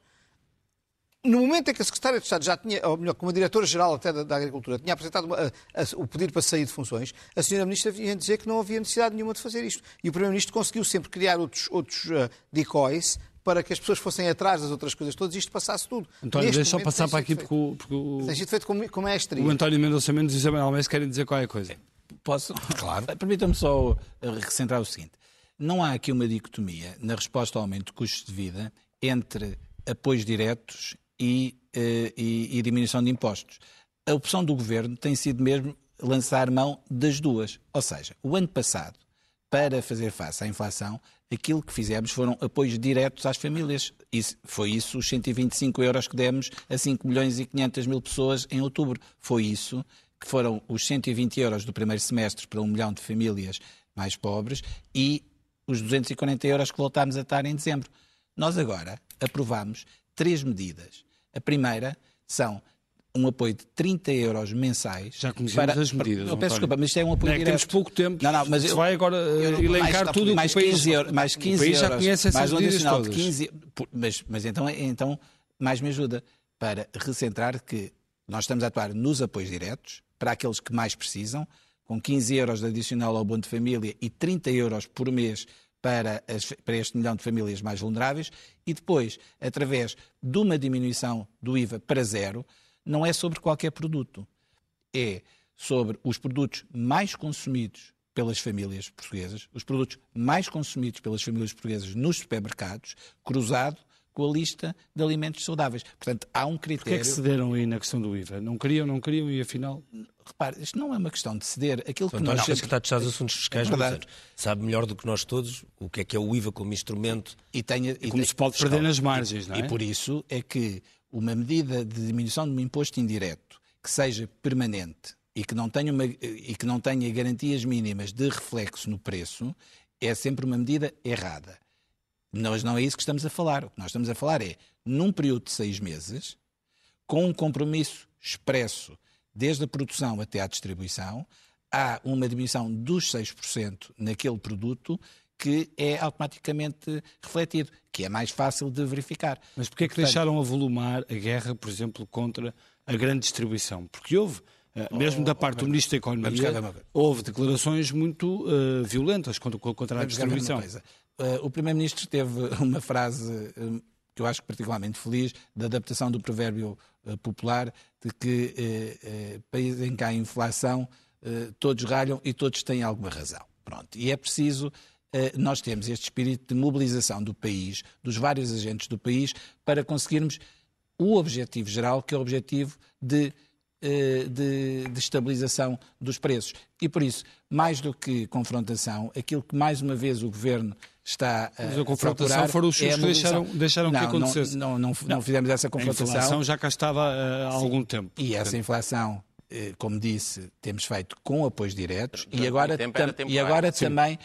No momento em que a secretária de Estado já tinha, ou melhor, como a diretora-geral até da, da, Agricultura, tinha apresentado uma, a, a, o pedido para sair de funções, a senhora Ministra vinha dizer que não havia necessidade nenhuma de fazer isto. E o Primeiro-Ministro conseguiu sempre criar outros, outros uh, decoys para que as pessoas fossem atrás das outras coisas todas e isto passasse tudo. António, deixa só passar para aqui porque o, porque o... Tem sido feito com, com O António Mendonça Mendes e Isabel Almeida querem dizer qualquer coisa. Posso? (laughs) Claro. Permita-me só recentrar o seguinte. Não há aqui uma dicotomia na resposta ao aumento de custos de vida entre apoios diretos e, uh, e, e diminuição de impostos. A opção do governo tem sido mesmo lançar mão das duas. Ou seja, o ano passado, para fazer face à inflação, aquilo que fizemos foram apoios diretos às famílias. Isso, foi isso os 125 euros que demos a 5 milhões e 500 mil pessoas em outubro. Foi isso que foram os 120 euros do primeiro semestre para um milhão de famílias mais pobres e os 240 euros que voltámos a estar em dezembro. Nós agora aprovamos três medidas. A primeira são um apoio de 30 euros mensais. Já conhecemos para, as medidas. Para, peço desculpa, mas isto é um apoio é direto. Temos pouco tempo. Não, não, mas eu, vai agora uh, elencar mais, tudo mais o país, 15 euros, mais 15 o país euros, já conhece essas mais um medidas todas. De 15, mas, mas então, então, mais me ajuda para recentrar que nós estamos a atuar nos apoios diretos para aqueles que mais precisam, com 15 euros de adicional ao bono de família e 30 euros por mês para, as, para este milhão de famílias mais vulneráveis, e depois, através de uma diminuição do IVA para zero, não é sobre qualquer produto. É sobre os produtos mais consumidos pelas famílias portuguesas, os produtos mais consumidos pelas famílias portuguesas nos supermercados, cruzado com a lista de alimentos saudáveis. Portanto, há um critério... Porquê é que cederam aí na questão do IVA? Não queriam, não queriam e afinal... Repare, isto não é uma questão de ceder. Aquilo que António nós... Secretário de Estado dos Assuntos Fiscais, é sabe melhor do que nós todos o que é que é o IVA como instrumento... E, tenha, e como se pode perder nas margens, não é? E por isso é que uma medida de diminuição de um imposto indireto que seja permanente e que não tenha, uma, e que não tenha garantias mínimas de reflexo no preço, é sempre uma medida errada. Nós não é isso que estamos a falar. O que nós estamos a falar é, num período de seis meses, com um compromisso expresso desde a produção até à distribuição, há uma diminuição dos 6% naquele produto que é automaticamente refletido, que é mais fácil de verificar. Mas porquê é que Portanto, deixaram a volumar a guerra, por exemplo, contra a grande distribuição? Porque houve, eh, mesmo oh, da parte oh, do Ministro da Economia, houve declarações muito uh, violentas contra, contra a distribuição. Uh, o Primeiro-Ministro teve (laughs) uma frase uh, que eu acho particularmente feliz, da adaptação do provérbio popular de que país em que há inflação todos ralham e todos têm alguma razão. Pronto. E é preciso eh, nós temos este espírito de mobilização do país, dos vários agentes do país, para conseguirmos o objetivo geral, que é o objetivo de, eh, de, de, estabilização dos preços. E por isso, mais do que confrontação, aquilo que mais uma vez o Governo está a. Mas a confrontação foram os é que deixaram, deixaram não, que acontecesse. Não, não, não, não, fizemos essa confrontação. A inflação já cá estava eh, há algum tempo. E essa inflação como disse, temos feito com apoios diretos e agora, e agora também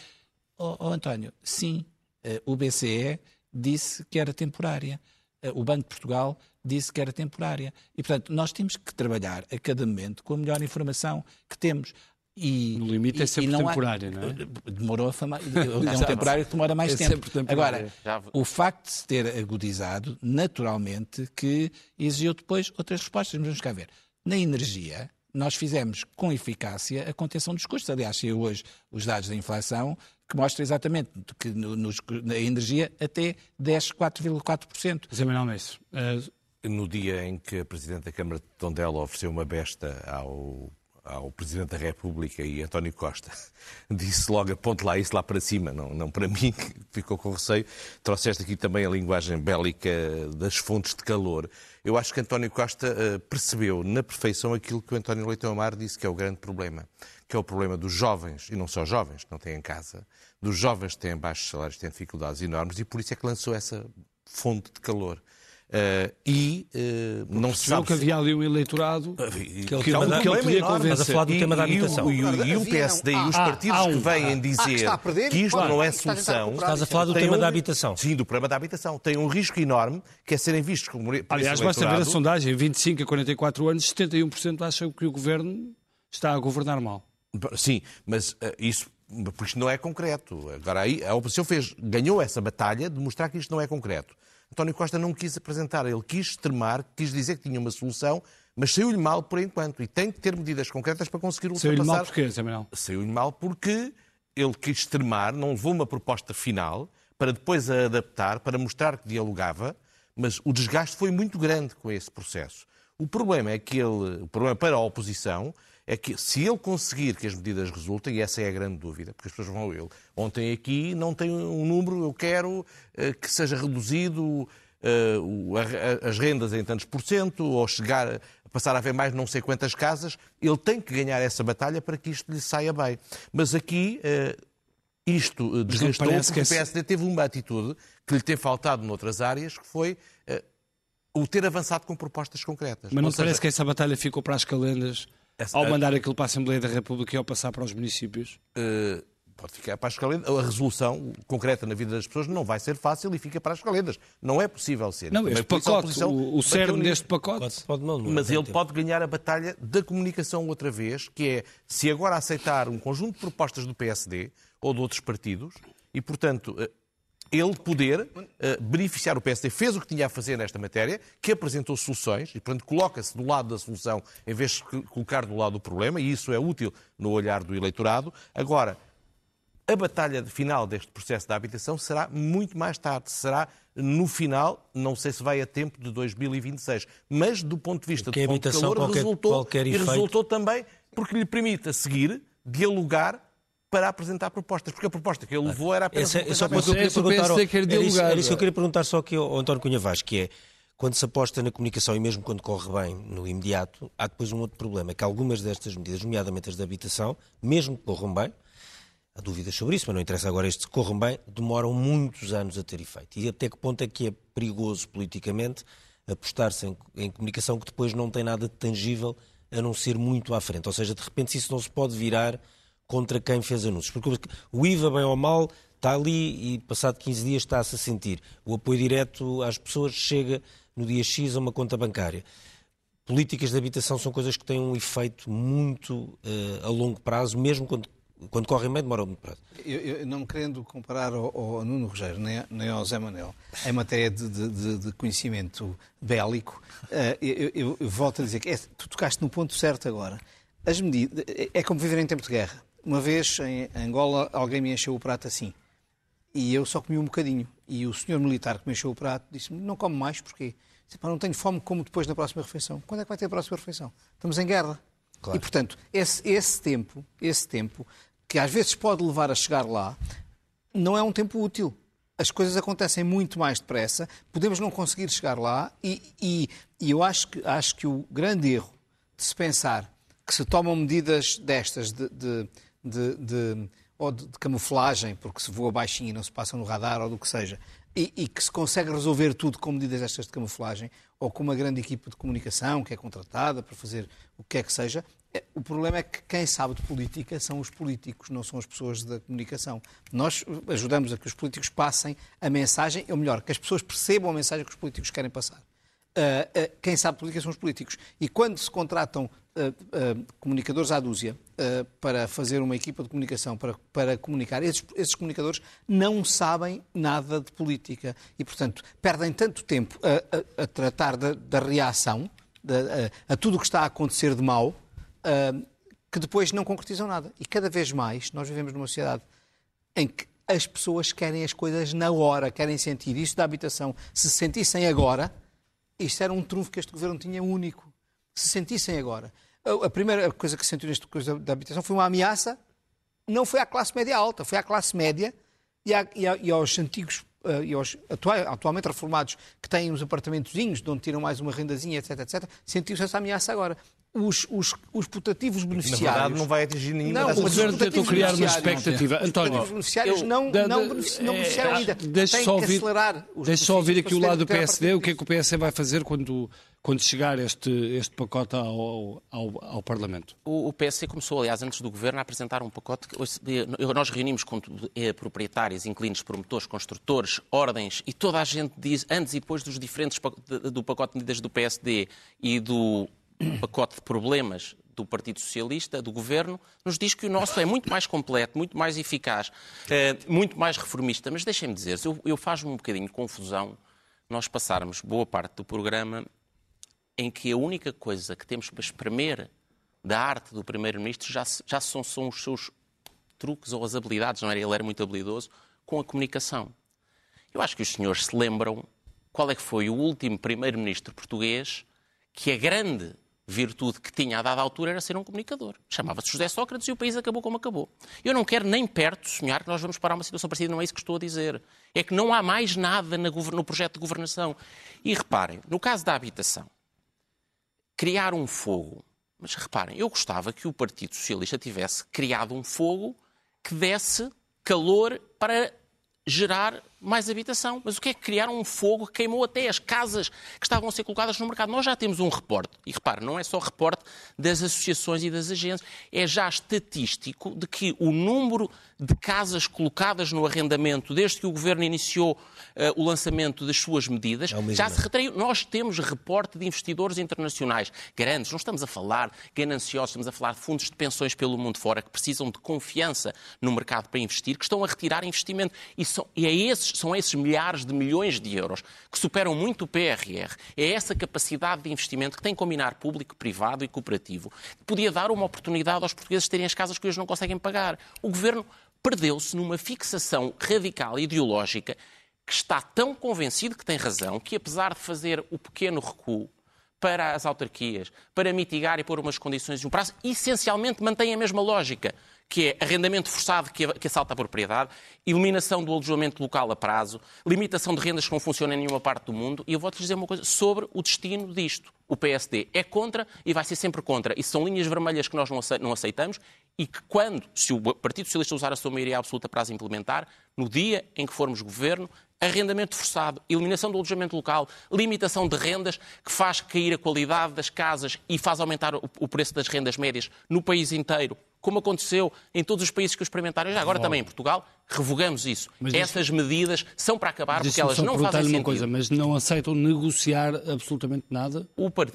Oh, oh António, sim, uh, o BCE disse que era temporária. Uh, o Banco de Portugal disse que era temporária. E, portanto, nós temos que trabalhar a cada momento com a melhor informação que temos. E, no limite é sempre não temporário, há, não é? Demorou a fama. (laughs) É um temporário que demora mais é tempo. Agora, o facto de se ter agudizado, naturalmente, que exigiu depois outras respostas. Mas vamos cá ver. Na energia, nós fizemos com eficácia a contenção dos custos. Aliás, saiu hoje os dados da inflação que mostram exatamente que no, nos, na energia até 10, 4,4%. José Manuel Mestre, uh... no dia em que a Presidente da Câmara de Tondela ofereceu uma besta ao ao Presidente da República e António Costa, (laughs) disse logo, aponte lá isso lá para cima, não, não para (laughs) mim, que ficou com receio. Trouxeste aqui também a linguagem bélica das fontes de calor. Eu acho que António Costa uh, percebeu na perfeição aquilo que o António Leitão Amar disse que é o grande problema, que é o problema dos jovens, e não só jovens que não têm em casa, dos jovens que têm baixos salários, têm dificuldades enormes, e por isso é que lançou essa fonte de calor. Uh, e uh, não se sabe que havia ali um eleitorado uh, que, que, que, ele, que ele podia convencer. Mas a falar do e, tema da habitação. E, e, e o PSD e os partidos que vêm dizer que isto não é solução... Estás a falar do tema um, da habitação. Sim, do problema da habitação. Tem um risco enorme que é serem vistos como... Aliás, basta ver a sondagem. 25 a 44 anos, 71% acham que o Governo está a governar mal. Sim, mas isso porque isto não é concreto. Agora aí a oposição fez, ganhou essa batalha de mostrar que isto não é concreto. António Costa não quis apresentar, ele quis extremar, quis dizer que tinha uma solução, mas saiu-lhe mal por enquanto e tem que ter medidas concretas para conseguir ultrapassar. Saiu-lhe mal porquê, Samuel? Saiu-lhe mal porque ele quis extremar, não levou uma proposta final para depois a adaptar, para mostrar que dialogava, mas o desgaste foi muito grande com esse processo. O problema é que ele, o problema para a oposição é que se ele conseguir que as medidas resultem, e essa é a grande dúvida, porque as pessoas vão ele, ontem aqui não tem um número, eu quero uh, que seja reduzido as rendas em tantos por cento, ou chegar a passar a haver mais não sei quantas casas, ele tem que ganhar essa batalha para que isto lhe saia bem. Mas aqui isto desgastou porque o PSD teve uma atitude que lhe tem faltado noutras áreas, que foi o ter avançado com propostas concretas. Mas não seja, parece que essa batalha ficou para as calendas essa, ao mandar aquilo para a Assembleia da República e ao passar para os municípios? Uh, pode ficar para as calendas. A resolução concreta na vida das pessoas não vai ser fácil e fica para as calendas. Não é possível ser. Não, este pacote, o, o cerne deste pacote... Pode, não, não mas ele tempo. pode ganhar a batalha da comunicação outra vez, que é, se agora aceitar um conjunto de propostas do PSD ou de outros partidos, e, portanto, eh, ele poder uh, beneficiar o PSD, fez o que tinha a fazer nesta matéria, que apresentou soluções e, portanto, coloca-se do lado da solução em vez de colocar do lado do problema, e isso é útil no olhar do eleitorado. Agora, a batalha final deste processo da habitação será muito mais tarde, será no final, não sei se vai a tempo de 2026, mas do ponto de vista do ponto de calor, qualquer, resultou, qualquer e resultou também porque lhe permite a seguir dialogar para apresentar propostas, porque a proposta que ele levou era apenas Essa, uma coisa... Só eu queria perguntar, ao, era, isso, era isso que eu queria perguntar só aqui ao, António Cunha Vaz, que é, quando se aposta na comunicação e mesmo quando corre bem no imediato, há depois um outro problema, que algumas destas medidas, nomeadamente as de habitação, mesmo que corram bem, há dúvidas sobre isso, mas não interessa agora este corram bem, demoram muitos anos a ter efeito. E até que ponto é que é perigoso politicamente apostar-se em, em comunicação que depois não tem nada de tangível a não ser muito à frente. Ou seja, de repente, se isso não se pode virar contra quem fez anúncios. Porque o IVA, bem ou mal, está ali e passado 15 dias está-se a sentir. O apoio direto às pessoas chega no dia X a uma conta bancária. Políticas de habitação são coisas que têm um efeito muito uh, a longo prazo, mesmo quando, quando correm bem, demoram muito prazo. Eu, eu, não querendo comparar ao, ao Nuno Rogério nem, nem ao Zé Manel em matéria de, de, de conhecimento bélico, uh, eu, eu, volto a dizer que é, tu tocaste no ponto certo agora. As medidas, é como viver em tempo de guerra. Uma vez em Angola alguém me encheu o prato assim. E eu só comi um bocadinho. E o senhor militar que me encheu o prato disse-me: Não come mais, porquê? Disse, não tenho fome como depois na próxima refeição. Quando é que vai ter a próxima refeição? Estamos em guerra. Claro. E, portanto, esse, esse tempo, esse tempo, que às vezes pode levar a chegar lá, não é um tempo útil. As coisas acontecem muito mais depressa, podemos não conseguir chegar lá, e, e, e eu acho que, acho que o grande erro de se pensar que se tomam medidas destas de, de de, de ou de, de, camuflagem, porque se voa baixinho e não se passa no radar, ou do que seja, e, e, que se consegue resolver tudo com medidas estas de camuflagem, ou com uma grande equipa de comunicação que é contratada para fazer o que é que seja, é, o problema é que quem sabe de política são os políticos, não são as pessoas da comunicação. Nós ajudamos a que os políticos passem a mensagem, ou melhor, que as pessoas percebam a mensagem que os políticos querem passar. Uh, uh, quem sabe política são os políticos. E quando se contratam uh, comunicadores à dúzia para fazer uma equipa de comunicação, para, para comunicar, esses, esses, comunicadores não sabem nada de política. E, portanto, perdem tanto tempo a, a, a tratar da, da reação, a, a, tudo o que está a acontecer de mal, que depois não concretizam nada. E cada vez mais nós vivemos numa sociedade em que as pessoas querem as coisas na hora, querem sentir isso da habitação. Se sentissem agora, isto era um trunfo que este governo tinha único. Se sentissem agora. A, primeira coisa que sentiu neste coisa da habitação foi uma ameaça, não foi à classe média alta, foi à classe média e, à, e, à, e aos antigos uh, e aos atual, atualmente reformados que têm uns apartamentozinhos de onde tiram mais uma rendazinha, etc, etc, sentiu-se essa ameaça agora os, os, os putativos beneficiários. Na verdade, não vai atingir nenhuma não, das O governo tentou criar uma expectativa. António. Os beneficiários eu, não, da, não, é, beneficiaram ainda. Deixa só ouvir, deixa só ouvir aqui o lado do PSD. O que é que o PSD vai fazer quando, quando chegar este, este pacote ao, ao, ao Parlamento? O, o PSD começou, aliás, antes do governo, a apresentar um pacote. Que, nós reunimos com eh, proprietários, inquilinos, promotores, construtores, ordens, e toda a gente diz, antes e depois dos diferentes do pacote de medidas do PSD e do pacote de problemas do Partido Socialista, do Governo, nos diz que o nosso é muito mais completo, muito mais eficaz, eh, muito mais reformista. Mas deixem-me dizer, eu, eu faz-me um bocadinho confusão nós passarmos boa parte do programa em que a única coisa que temos para espremer da arte do Primeiro-Ministro já, já são, são os seus truques ou as habilidades, não era? Ele era muito habilidoso com a comunicação. Eu acho que os senhores se lembram qual é que foi o último Primeiro-Ministro português que a grande virtude que tinha a dada altura era ser um comunicador. Chamava-se José Sócrates e o país acabou como acabou. Eu não quero nem perto sonhar que nós vamos parar uma situação parecida, não é isso que estou a dizer. É que não há mais nada no projeto de governação. E reparem, no caso da habitação, criar um fogo. Mas reparem, eu gostava que o Partido Socialista tivesse criado um fogo que desse calor para gerar mais habitação. Mas o que é que criaram um fogo que queimou até as casas que estavam a ser colocadas no mercado? Nós já temos um reporte, e repare, não é só reporte das associações e das agências, é já estatístico de que o número de casas colocadas no arrendamento desde que o Governo iniciou uh, o lançamento das suas medidas é já se retraiu. Nós temos reporte de investidores internacionais grandes, não estamos a falar gananciosos, estamos a falar de fundos de pensões pelo mundo fora que precisam de confiança no mercado para investir, que estão a retirar investimento. E, são, e é esses são esses milhares de milhões de euros que superam muito o PRR. É essa capacidade de investimento que tem que combinar público, privado e cooperativo, podia dar uma oportunidade aos portugueses terem as casas que hoje não conseguem pagar. O governo perdeu-se numa fixação radical ideológica que está tão convencido que tem razão que, apesar de fazer o pequeno recuo para as autarquias, para mitigar e pôr umas condições e um prazo, essencialmente mantém a mesma lógica que é arrendamento forçado que assalta a propriedade, eliminação do alojamento local a prazo, limitação de rendas que não funcionam em nenhuma parte do mundo. E eu vou-te dizer uma coisa sobre o destino disto. O PSD é contra e vai ser sempre contra. E são linhas vermelhas que nós não aceitamos e que quando, se o Partido Socialista usar a sua maioria absoluta para as implementar, no dia em que formos governo, arrendamento forçado, eliminação do alojamento local, limitação de rendas que faz cair a qualidade das casas e faz aumentar o preço das rendas médias no país inteiro, como aconteceu em todos os países que o experimentaram, já agora também em Portugal, revogamos isso. Mas Essas isso... medidas são para acabar porque elas não fazem sentido. uma coisa, mas não aceitam negociar absolutamente nada? O part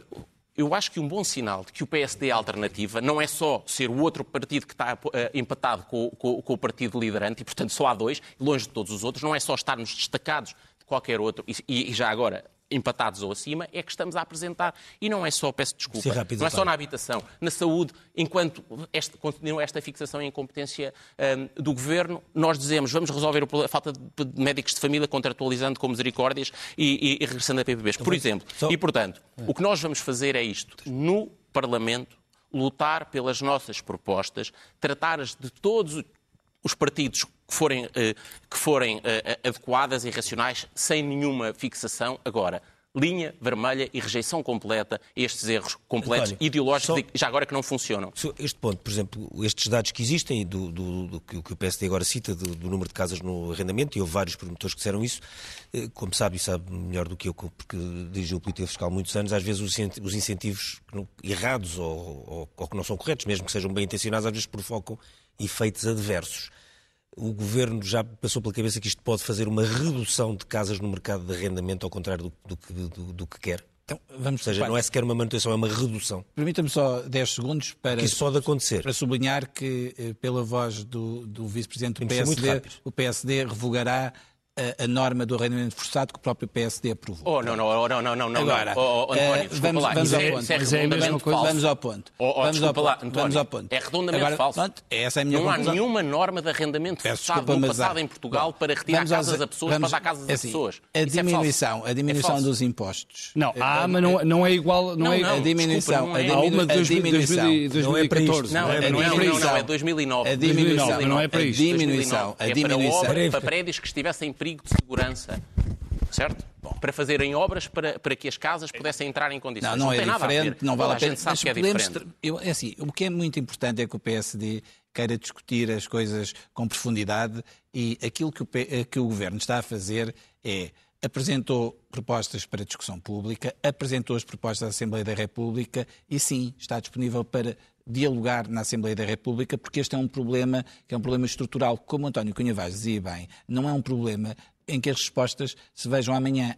eu acho que um bom sinal de que o PSD é alternativa não é só ser o outro partido que está uh, empatado com, com, com, o partido liderante, e portanto só há dois, longe de todos os outros, não é só estarmos destacados de qualquer outro, e, e já agora empatados ou acima, é que estamos a apresentar. E não é só, peço desculpa, rápido, não é só na habitação, na saúde, enquanto este, continua esta fixação em incompetência um, do Governo, nós dizemos vamos resolver a falta de médicos de família contratualizando com misericórdias e, e, e regressando a PPBs, por exemplo. E, portanto, o que nós vamos fazer é isto. No Parlamento, lutar pelas nossas propostas, tratar-as de todos os partidos que forem, eh, que forem eh, adequadas e racionais, sem nenhuma fixação. Agora, linha vermelha e rejeição completa a estes erros completos, António, ideológicos, só, já agora que não funcionam. Este ponto, por exemplo, estes dados que existem, do, do, do que o PSD agora cita, do, do, número de casas no arrendamento, e houve vários promotores que disseram isso, eh, como sabe e sabe melhor do que eu, porque dirigiu o política fiscal há muitos anos, às vezes os incentivos errados ou, ou, ou que não são corretos, mesmo que sejam bem intencionados, às vezes provocam efeitos adversos o governo já passou pela cabeça que isto pode fazer uma redução de casas no mercado de arrendamento, ao contrário do, do, do, do que quer? Então, vamos Ou seja, não é sequer uma manutenção, é uma redução. Permita-me só 10 segundos para, que isso pode acontecer. para sublinhar que, eh, pela voz do, do vice-presidente do PSD, o PSD revogará a, a, norma do arrendamento forçado que o próprio PSD aprovou. Oh, não, não, oh, não, não, não, não. Agora, oh, oh, António, uh, vamos, lá. vamos, ao ponto. Isso é, isso é falso. Vamos ao ponto. Oh, oh, vamos, ao ponto. Lá, António, vamos ao ponto. É redondamente Agora, falso. Pronto, essa é a minha não conclusão. há nenhuma norma de arrendamento forçado no passado em Portugal para retirar casas a pessoas, para dar casas a assim, pessoas. A diminuição, a diminuição dos impostos. Não, há, mas não, não é igual. Não, é a diminuição. Há uma de 2014. Não, não, é 2009. A diminuição. Não é para isto. A diminuição. A diminuição. Para prédios que estivessem em perigo de segurança certo? Bom. Para fazerem obras para, para que as casas pudessem entrar em condições. Não, não, não é diferente, não vale a, a pena. sabe que é diferente. Eu, é assim, o que é muito importante é que o PSD queira discutir as coisas com profundidade e aquilo que o, eh, que o Governo está a fazer é apresentou propostas para discussão pública, apresentou as propostas à Assembleia da República e sim, está disponível para dialogar na Assembleia da República, porque este é um problema que é um problema estrutural, como António Cunha Vaz dizia bem, não é um problema em que as respostas se vejam amanhã.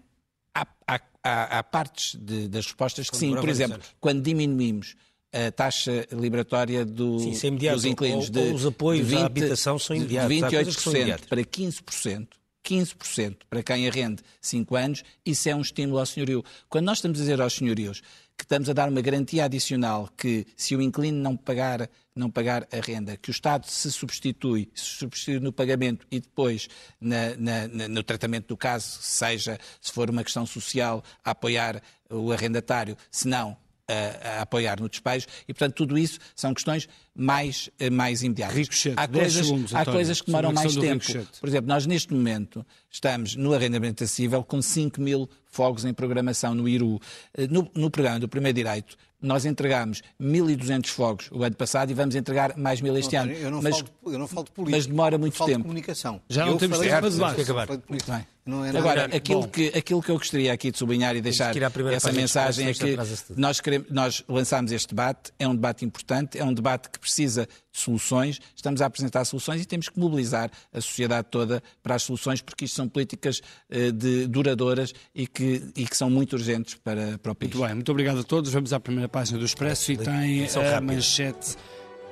Há, há, há partes de, das respostas que sim, por exemplo, quando diminuímos a taxa liberatória do, sim, é dos inquilinos de, ou os apoios de 20, à habitação são imediatos. De 28% para 15%, 15% para quem arrende 5 anos, isso é um estímulo ao senhorio. Quando nós estamos a dizer aos senhorios que estamos a dar uma garantia adicional que se o inquilino não pagar, não pagar a renda, que o Estado se substitui, se substitui no pagamento e depois na, na, no tratamento do caso, seja se for uma questão social, a apoiar o arrendatário, se não, a, a, apoiar no despejo e, portanto, tudo isso são questões mais, eh, mais imediatas. Ricochete, há coisas, segundos, há coisas que demoram mais tempo. Ricochete. Por exemplo, nós neste momento estamos no arrendamento acessível com 5 mil fogos em programação no IRU. Eh, no, no programa do Primeiro Direito, nós entregámos 1.200 fogos o ano passado e vamos entregar mais mil este ano. Eu não, mas, falo, eu não falo de política. Mas demora muito falo tempo. De comunicação. Já não eu temos tempo de para política, acabar. de. Muito bem. Não é Agora, nada- aquilo Bom. que, aquilo que eu gostaria aqui de sublinhar e deixar essa mensagem é que nós, queremos, nós lançámos este debate, é um debate importante, é um debate que precisa de soluções, estamos a apresentar soluções e temos que mobilizar a sociedade toda para as soluções, porque isto são políticas eh, de, duradouras e que, e que são muito urgentes para, para o país. Muito bem, muito obrigado a todos. Vamos à primeira página do Expresso e tem a manchete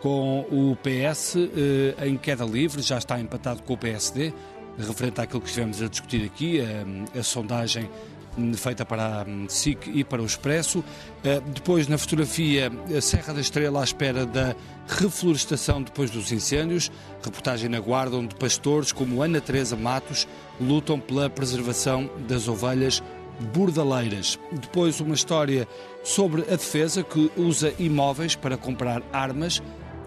com o PS eh, em queda livre, já está empatado com o PSD, referente àquilo que estivemos a discutir aqui, a, a sondagem hum, feita para a hum, SIC e para o Expresso. Eh, Depois, na fotografia, a Serra da Estrela à espera da reflorestação depois dos incêndios. Reportagem na Guarda, onde pastores como Ana Teresa Matos lutam pela preservação das ovelhas bordaleiras. Depois, uma história sobre a defesa que usa imóveis para comprar armas.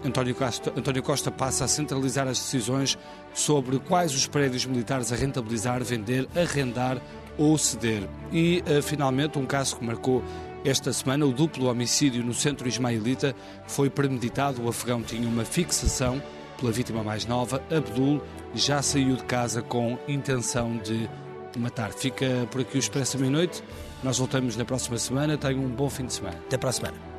António Costa, António Costa passa a centralizar as decisões sobre quais os prédios militares a rentabilizar, vender, arrendar ou ceder. E, eh, finalmente, um caso que marcou esta semana, o duplo homicídio no centro ismaelita foi premeditado. O afegão tinha uma fixação pela vítima mais nova, Abdul, já saiu de casa com intenção de matar. Fica por aqui o Expresso à Meia-Noite. Nós voltamos na próxima semana. Tenham um bom fim de semana. Até para a semana.